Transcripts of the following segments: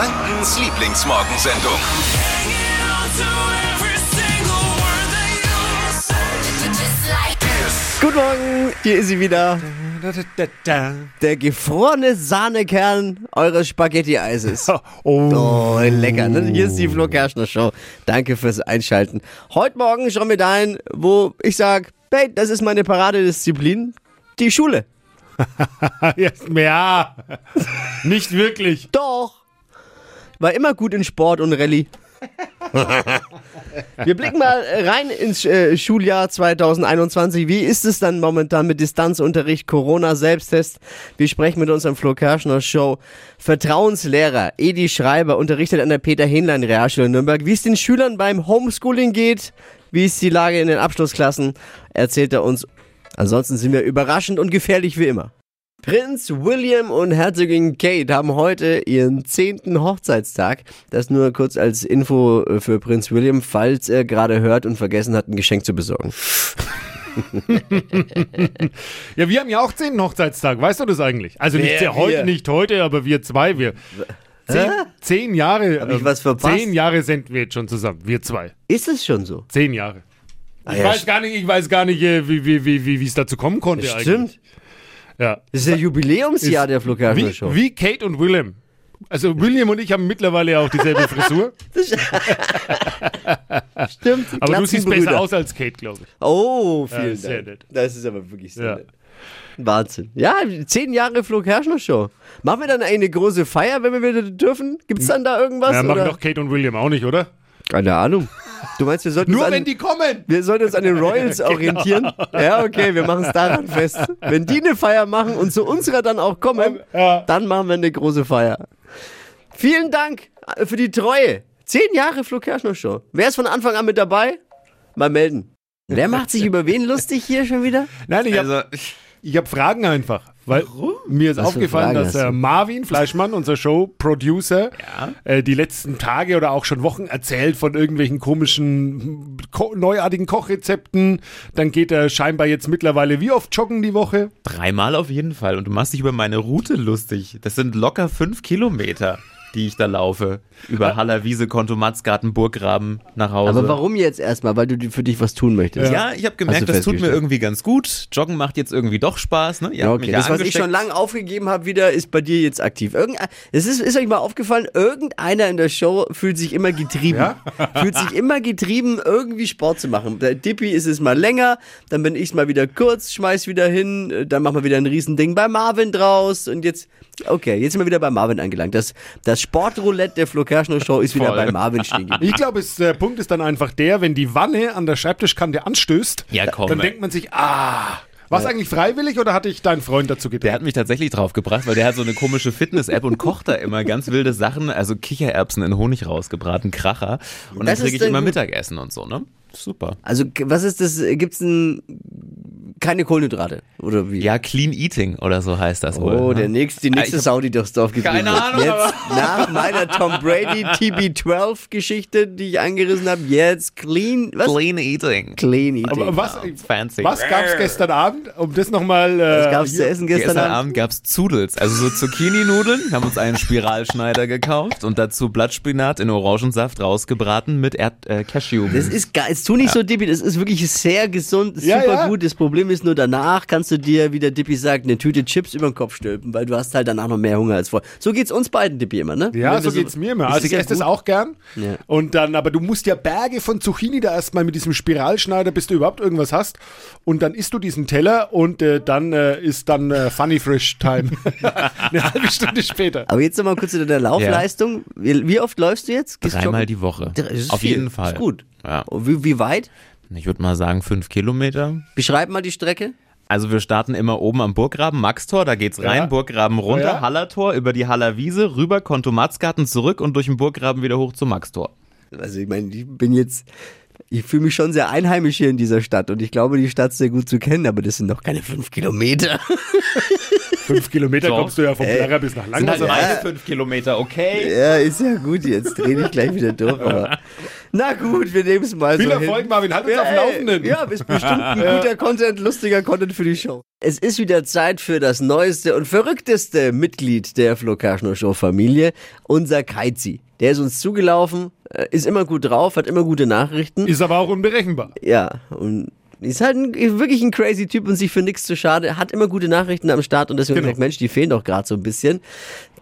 Frankens Lieblingsmorgensendung. Guten Morgen, hier ist sie wieder. Der gefrorene Sahnekern eures Spaghetti-Eises. Oh. Oh, lecker. ne? Hier ist die Flo Kerschner Show. Danke fürs Einschalten. Heute Morgen schauen wir dahin, wo ich sag, hey, das ist meine Paradedisziplin, die Schule. ja, nicht wirklich. Doch. War immer gut in Sport und Rallye. Wir blicken mal rein ins äh, Schuljahr 2021. Wie ist es dann momentan mit Distanzunterricht, Corona, Selbsttest? Wir sprechen mit unserem Flo Kerschner Show. Vertrauenslehrer Edi Schreiber unterrichtet an der Peter-Hähnlein Realschule in Nürnberg. Wie es den Schülern beim Homeschooling geht, wie ist die Lage in den Abschlussklassen, erzählt er uns. Ansonsten sind wir überraschend und gefährlich wie immer. Prinz William und Herzogin Kate haben heute ihren zehnten Hochzeitstag. Das nur kurz als Info äh, für Prinz William, falls er gerade hört und vergessen hat, ein Geschenk zu besorgen. Ja, wir haben ja auch zehn Hochzeitstag, weißt du das eigentlich? Also nicht Wer, heute, wir? nicht heute, aber wir zwei, wir. Zehn, zehn Jahre. Hab ich ähm, was verpasst? Zehn Jahre sind wir jetzt schon zusammen, wir zwei. Ist es schon so? Zehn Jahre. Ah, Ich ja, weiß gar nicht, ich weiß gar nicht, äh, wie, wie, wie, wie, es dazu kommen konnte st- eigentlich. Ja. Das ist ja Jubiläumsjahr Ist- der Kerschner Wie, Show. wie Kate und Willem. Also William und ich haben mittlerweile auch dieselbe Frisur, Stimmt. aber du siehst besser aus als Kate, glaube ich. Oh, vielen Ja, sehr Dank. nett. Das ist aber wirklich sehr Ja. nett. Wahnsinn. Ja, zehn Jahre Flo Kerschner Show. Machen wir dann eine große Feier, wenn wir wieder dürfen? Gibt's dann da irgendwas? Ja, machen doch Kate und William auch nicht, oder? Keine Ahnung. Du meinst, wir sollten Nur uns an, wenn die kommen. wir sollten uns an den Royals Genau. orientieren? Ja, okay, wir machen es daran fest. Wenn die eine Feier machen und zu unserer dann auch kommen, Ja. dann machen wir eine große Feier. Vielen Dank äh, für die Treue. Zehn Jahre Flo Kerschner Show. Wer ist von Anfang an mit dabei? Mal melden. Wer macht sich über wen lustig hier schon wieder? Nein, ich habe Also, ich hab Fragen einfach. Weil mir ist Was aufgefallen, dass äh, Marvin Fleischmann, unser Show-Producer, äh, die letzten Tage oder auch schon Wochen erzählt von irgendwelchen komischen, ko neuartigen Kochrezepten. Dann geht er scheinbar jetzt mittlerweile wie oft joggen die Woche? dreimal auf jeden Fall. Und du machst dich über meine Route lustig. Das sind locker fünf Kilometer, die ich da laufe. Über Haller Wiese, Konto, Matzgarten, Burggraben nach Hause. Aber warum jetzt erstmal? Weil du für dich was tun möchtest. Ja, ich habe gemerkt, das tut mir irgendwie ganz gut. Joggen macht jetzt irgendwie doch Spaß. Ne? Ja, okay. ja Das, was ich schon lange aufgegeben habe, wieder ist bei dir jetzt aktiv. Irgendein, es ist, ist euch mal aufgefallen, irgendeiner in der Show fühlt sich immer getrieben. fühlt sich immer getrieben, irgendwie Sport zu machen. Bei Dippy ist es mal länger, dann bin ich mal wieder kurz, schmeiß wieder hin, äh, dann machen wir wieder ein Riesending bei Marvin draus und jetzt, okay, jetzt sind wir wieder bei Marvin angelangt. Das, das Sportroulette der Flo Kerschner Show ist wieder Voll. bei Marvin stehen geblieben. Ich glaube, es- der Punkt ist dann einfach der, wenn die Wanne an der Schreibtischkante anstößt, Ja, komm, dann ey. denkt man sich, ah, war es eigentlich freiwillig oder hatte ich deinen Freund dazu Der gebracht? hat mich tatsächlich drauf gebracht, weil der hat so eine komische Fitness-App und kocht da immer ganz wilde Sachen, also Kichererbsen in Honig rausgebraten, Kracher. Und Das dann kriege ich immer. Mittagessen und so, ne? Super. Also, was ist das? Gibt's ein, keine Kohlenhydrate? Oder wie? Ja, Clean Eating oder so heißt das wohl. Oh, ne? der nächste, die nächste ich hab- Sau, die durchs Dorf getrieben Keine. Ahnung, Jetzt nach meiner Tom Brady TB12-Geschichte, die ich angerissen habe, jetzt clean, was? Clean Eating. Clean Eating. Aber was, Fancy. was gab es gestern Abend, um das nochmal... Äh, Was gab's zu essen gestern, Gestern Abend? Abend gab's Zudels, also so Zucchini-Nudeln, haben uns einen Spiralschneider gekauft und dazu Blattspinat in Orangensaft rausgebraten mit Erd äh, Cashew. Das ist geil. Es tu nicht so, Dippy. Das ist wirklich sehr gesund, Ja, super ja. gut. Das Problem ist nur, danach kannst du dir, wie der Dippy sagt, eine Tüte Chips über den Kopf stülpen, weil du hast halt danach noch mehr Hunger als vorher. So geht's uns beiden, Dippy, immer, ne? Ja, so wir geht's mir immer. Also ist ich ja esse das auch gern. Ja. Und dann, aber du musst ja Berge von Zucchini da erstmal mit diesem Spiralschneider, bis du überhaupt irgendwas hast. Und dann isst du diesen Teller und äh, dann äh, ist dann äh, Funny Frisch Time. Eine halbe Stunde später. Aber jetzt nochmal kurz zu deiner Laufleistung. Wie, wie oft läufst du jetzt? Gehst Dreimal joggen? die Woche. Das ist Auf viel. jeden Fall. Ist gut. Ja. Wie, wie weit? Ich würde mal sagen fünf Kilometer. Beschreib mal die Strecke. Also wir starten immer oben am Burggraben, Maxtor, da geht's rein, Ja. Burggraben runter, Ja. Hallertor, über die Haller Wiese, rüber, Kontomatzgarten zurück und durch den Burggraben wieder hoch zum Maxtor. Also ich meine, ich bin jetzt, ich fühle mich schon sehr einheimisch hier in dieser Stadt und ich glaube, die Stadt sehr gut zu kennen, aber das sind noch keine fünf Kilometer. Fünf Kilometer So. kommst du ja vom. Plärrer bis nach Sind halt Langwasser. meine fünf Kilometer, okay? ja, ist ja gut, jetzt dreh dich gleich wieder durch, aber Na gut, wir nehmen es mal Viel so Erfolg, hin. Marvin, halt uns Ja, auf dem Laufenden. Ja, ist bestimmt ein guter Content, lustiger Content für die Show. Es ist wieder Zeit für das neueste und verrückteste Mitglied der Flo Kerschner Show Familie, unser Keizi. Der ist uns zugelaufen, äh, ist immer gut drauf, hat immer gute Nachrichten. Ist aber auch unberechenbar. Ja, und ist halt ein, wirklich ein crazy Typ und sich für nichts zu schade. Hat immer gute Nachrichten am Start und deswegen Genau. gesagt, Mensch, die fehlen doch gerade so ein bisschen.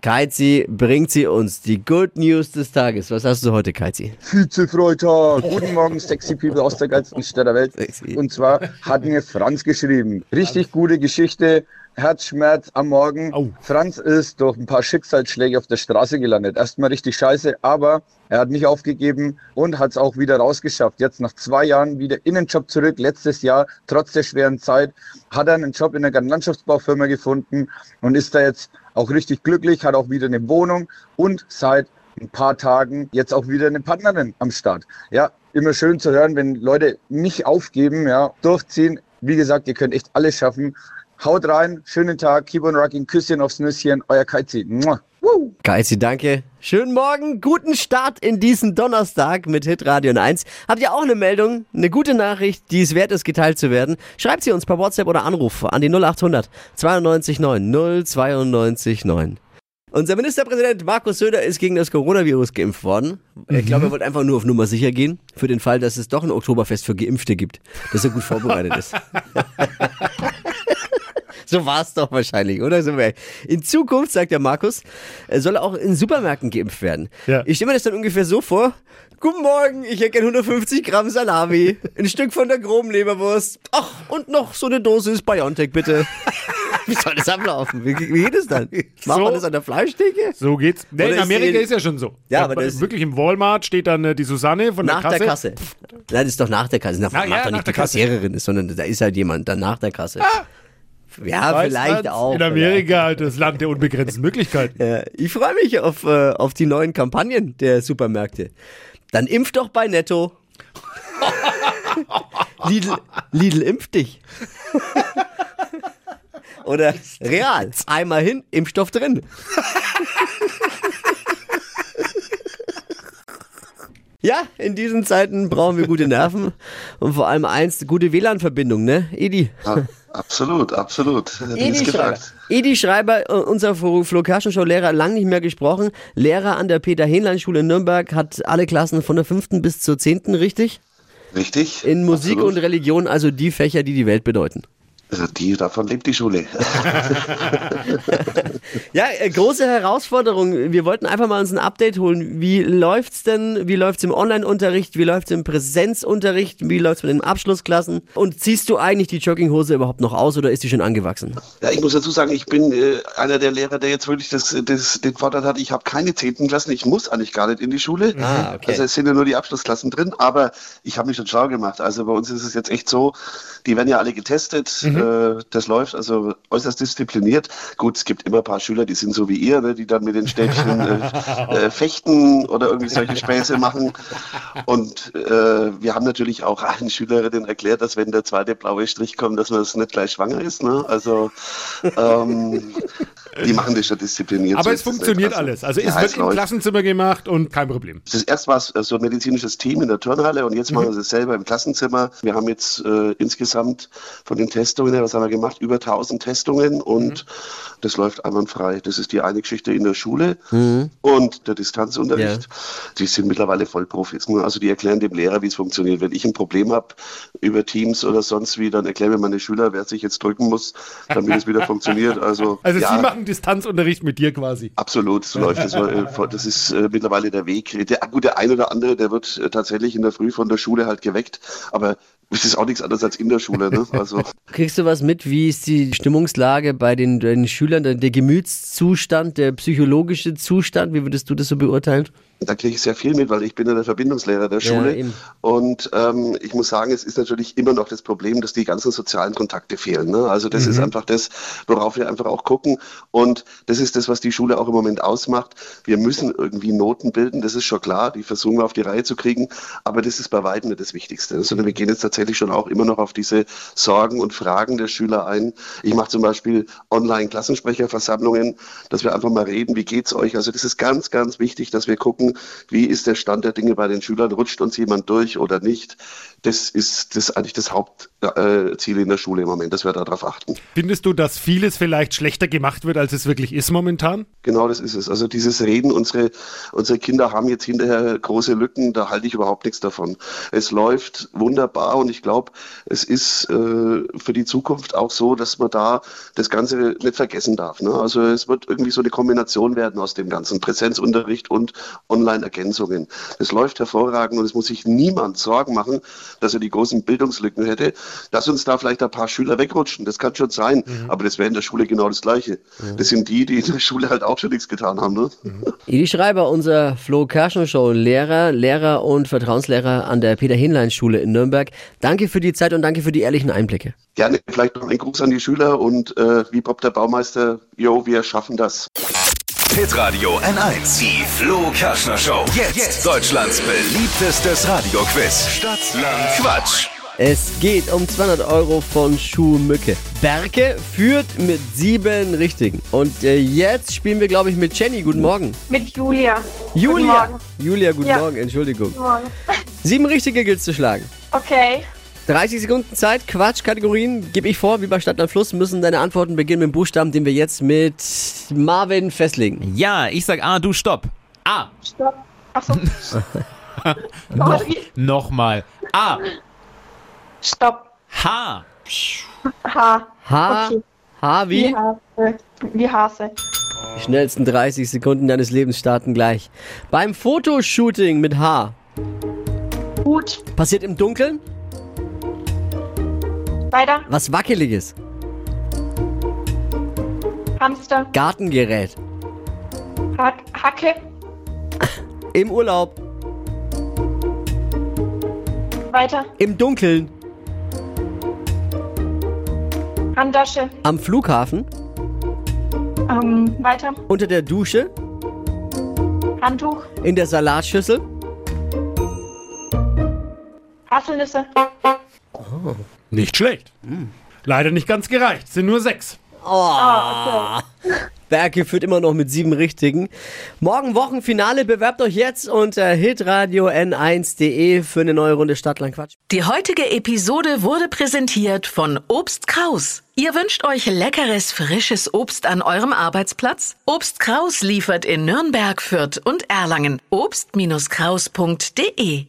Keizi bringt sie uns die Good News des Tages. Was hast du heute, Keizi? Vizefreitag. Guten Morgen, sexy people aus der geilsten Stadt der Welt. Sexy. Und zwar hat mir Franz geschrieben. Richtig gute Geschichte. Herzschmerz am Morgen. Au. Franz ist durch ein paar Schicksalsschläge auf der Straße gelandet. Erstmal richtig scheiße, aber er hat nicht aufgegeben und hat es auch wieder rausgeschafft. Jetzt nach zwei Jahren wieder in den Job zurück. Letztes Jahr, trotz der schweren Zeit, hat er einen Job in einer Gartenlandschaftsbaufirma gefunden und ist da jetzt auch richtig glücklich, hat auch wieder eine Wohnung und seit ein paar Tagen jetzt auch wieder eine Partnerin am Start. Ja, immer schön zu hören, wenn Leute nicht aufgeben, ja, durchziehen. Wie gesagt, ihr könnt echt alles schaffen. Haut rein, schönen Tag, keep on rocking, Küsschen aufs Nüsschen, euer Kaizi. Mua. Woo. Keizi, danke. Schönen Morgen, guten Start in diesen Donnerstag mit Hitradio 1. Habt ihr auch eine Meldung, eine gute Nachricht, die es wert ist, geteilt zu werden? Schreibt sie uns per WhatsApp oder Anruf an die 0800 92 9 092 9. Unser Ministerpräsident Markus Söder ist gegen das Coronavirus geimpft worden. Ich glaube, er wollte einfach nur auf Nummer sicher gehen, für den Fall, dass es doch ein Oktoberfest für Geimpfte gibt, das er gut vorbereitet ist. So war es doch wahrscheinlich, oder? In Zukunft, sagt der Markus, äh, soll auch in Supermärkten geimpft werden. Ja. Ich stelle mir das dann ungefähr so vor. Guten Morgen, ich hätte gern 150 Gramm Salami, ein Stück von der groben Leberwurst. Ach, und noch so eine Dosis Biontech, bitte. Wie soll das ablaufen? Wie, wie geht es dann? Macht So. man das an der Fleischtheke? So geht's. Nee, Oder in Amerika ist ja schon so. Ja, aber das- wirklich im Walmart steht dann äh, die Susanne von Nach der Kasse. der Kasse. Nein, das ist doch nach der Kasse. Das Na, macht ja, doch nach nicht die der Kasse. Kassiererin, sondern da ist halt jemand dann nach der Kasse. Ja, Weißt vielleicht auch. In Amerika das Land der unbegrenzten Möglichkeiten. Ja, ich freue mich auf, äh, auf die neuen Kampagnen der Supermärkte. Dann impf doch bei Netto. Lidl, Lidl impft dich. Oder Real. Einmal hin, Impfstoff drin. Ja, in diesen Zeiten brauchen wir gute Nerven und vor allem eins, gute WLAN-Verbindung, ne, Edi? Ah, absolut, absolut. Edi Schreiber. Edi Schreiber, äh, unser Flo Flo Kerschenschau Lehrer, lang nicht mehr gesprochen. Lehrer an der Peter-Hähnlein-Schule in Nürnberg, hat alle Klassen von der fünften bis zur zehnten, richtig? Richtig. In Musik absolut. und Religion, also die Fächer, die die Welt bedeuten. Also die, davon lebt die Schule. Ja, äh, große Herausforderung. Wir wollten einfach mal uns ein Update holen. Wie läuft's denn? Wie läuft's im Online-Unterricht? Wie läuft's im Präsenzunterricht? Wie läuft's mit den Abschlussklassen? Und ziehst du eigentlich die Jogginghose überhaupt noch aus oder ist die schon angewachsen? Ja, ich muss dazu sagen, ich bin äh, einer der Lehrer, der jetzt wirklich das, das, den Vorteil hat, ich habe keine zehnten Klassen, ich muss eigentlich gar nicht in die Schule. Ah, okay. Also es sind ja nur die Abschlussklassen drin, aber ich habe mich schon schlau gemacht. Also bei uns ist es jetzt echt so, die werden ja alle getestet, Mhm. Äh, das läuft also äußerst diszipliniert. Gut, es gibt immer ein paar Schüler, die sind so wie ihr, ne, die dann mit den Stäbchen äh, äh, fechten oder irgendwie solche Späße machen. Und äh, wir haben natürlich auch allen Schülerinnen erklärt, dass wenn der zweite blaue Strich kommt, dass man das nicht gleich schwanger ist. Ne? Also ähm, die machen das schon diszipliniert. Aber so es ist funktioniert. Also, alles. Also ja, es wird im läuft. Klassenzimmer gemacht und kein Problem. Das erst war es so ein medizinisches Team in der Turnhalle und jetzt machen wir es selber im Klassenzimmer. Wir haben jetzt äh, insgesamt von den Testungen, her, was haben wir gemacht, über 1000 Testungen und das läuft einwandfrei. Das ist die eine Geschichte in der Schule und der Distanzunterricht. Die sind mittlerweile Vollprofis. Also die erklären dem Lehrer, wie es funktioniert. Wenn ich ein Problem habe über Teams oder sonst wie, dann erklären mir meine Schüler, wer sich jetzt drücken muss, damit es wieder funktioniert. Also, Also ja, Sie machen Distanzunterricht mit dir quasi. Absolut, so läuft das. Äh, Das ist äh, mittlerweile der Weg. Der, gut, der ein oder andere, der wird äh, tatsächlich in der Früh von der Schule halt geweckt, aber es ist auch nichts anderes als in der Schule. Ne? Also Kriegst du was mit? Wie ist die Stimmungslage bei den, den Schülern, der, der Gemütszustand, der psychologische Zustand? Wie würdest du das so beurteilen? Da kriege ich sehr viel mit, weil ich bin ja der Verbindungslehrer der Ja, Schule. eben. und ähm, ich muss sagen, es ist natürlich immer noch das Problem, dass die ganzen sozialen Kontakte fehlen. Ne? Also das ist einfach das, worauf wir einfach auch gucken. Und das ist das, was die Schule auch im Moment ausmacht. Wir müssen irgendwie Noten bilden, das ist schon klar. Die versuchen wir auf die Reihe zu kriegen. Aber das ist bei weitem nicht das Wichtigste. Sondern wir gehen jetzt tatsächlich schon auch immer noch auf diese Sorgen und Fragen der Schüler ein. Ich mache zum Beispiel Online-Klassensprecherversammlungen, dass wir einfach mal reden, wie geht's euch? Also das ist ganz, ganz wichtig, dass wir gucken, wissen, wie ist der Stand der Dinge bei den Schülern, rutscht uns jemand durch oder nicht. Das ist das eigentlich das Hauptziel in der Schule im Moment, dass wir darauf achten. Findest du, dass vieles vielleicht schlechter gemacht wird, als es wirklich ist momentan? Genau, das ist es. Also dieses Reden, unsere, unsere Kinder haben jetzt hinterher große Lücken, da halte ich überhaupt nichts davon. Es läuft wunderbar und ich glaube, es ist äh, für die Zukunft auch so, dass man da das Ganze nicht vergessen darf. Ne? Also es wird irgendwie so eine Kombination werden aus dem ganzen Präsenzunterricht und Online-Ergänzungen. Es läuft hervorragend und es muss sich niemand Sorgen machen, dass er die großen Bildungslücken hätte. Dass uns da vielleicht ein paar Schüler wegrutschen, das kann schon sein, Mhm. aber das wäre in der Schule genau das Gleiche. Das sind die, die in der Schule halt auch schon nichts getan haben. Ne? Edi Schreiber, unser Flo Kerschner Show Lehrer, Lehrer und Vertrauenslehrer an der Peter-Hinlein-Schule in Nürnberg. Danke für die Zeit und danke für die ehrlichen Einblicke. Gerne vielleicht noch ein Gruß an die Schüler und äh, wie Bob der Baumeister, yo, wir schaffen das. Hitradio N1. Die Flo Kerschner Show. Jetzt, Deutschlands beliebtestes Radioquiz. Stadt, Land, Quatsch. Es geht um 200 Euro von Schuhmücke. Berke führt mit sieben Richtigen. Und äh, jetzt spielen wir, glaube ich, mit Jenny. Guten Morgen. Mit Julia. Julia. Guten Morgen. Julia, guten Ja. Morgen. Entschuldigung. Guten Morgen. Sieben Richtige gilt zu schlagen. Okay. 30 Sekunden Zeit, Quatschkategorien gebe ich vor, wie bei Stadt, Land, Fluss, müssen deine Antworten beginnen mit dem Buchstaben, den wir jetzt mit Marvin festlegen. Ja, ich sag A, du stopp. A. Stopp. Achso. Noch, nochmal. A. Stopp. H. H. H, Okay. H Wie wie? Hase. Wie Hase. Die schnellsten 30 Sekunden deines Lebens starten gleich. Beim Fotoshooting mit H. Hut. Passiert im Dunkeln? Weiter. Was Wackeliges. Hamster. Gartengerät. Hack, Hacke. Im Urlaub. Weiter. Im Dunkeln. Handtasche. Am Flughafen. Ähm, weiter. Unter der Dusche. Handtuch. In der Salatschüssel. Haselnüsse. Nicht schlecht. Leider nicht ganz gereicht, sind nur sechs. Okay. Berke führt immer noch mit sieben Richtigen. Morgen Wochenfinale. Bewerbt euch jetzt unter hitradio n1.de für eine neue Runde Stadtland Quatsch. Die heutige Episode wurde präsentiert von Obst Kraus. Ihr wünscht euch leckeres, frisches Obst an eurem Arbeitsplatz? Obst Kraus liefert in Nürnberg, Fürth und Erlangen. Obst-Kraus.de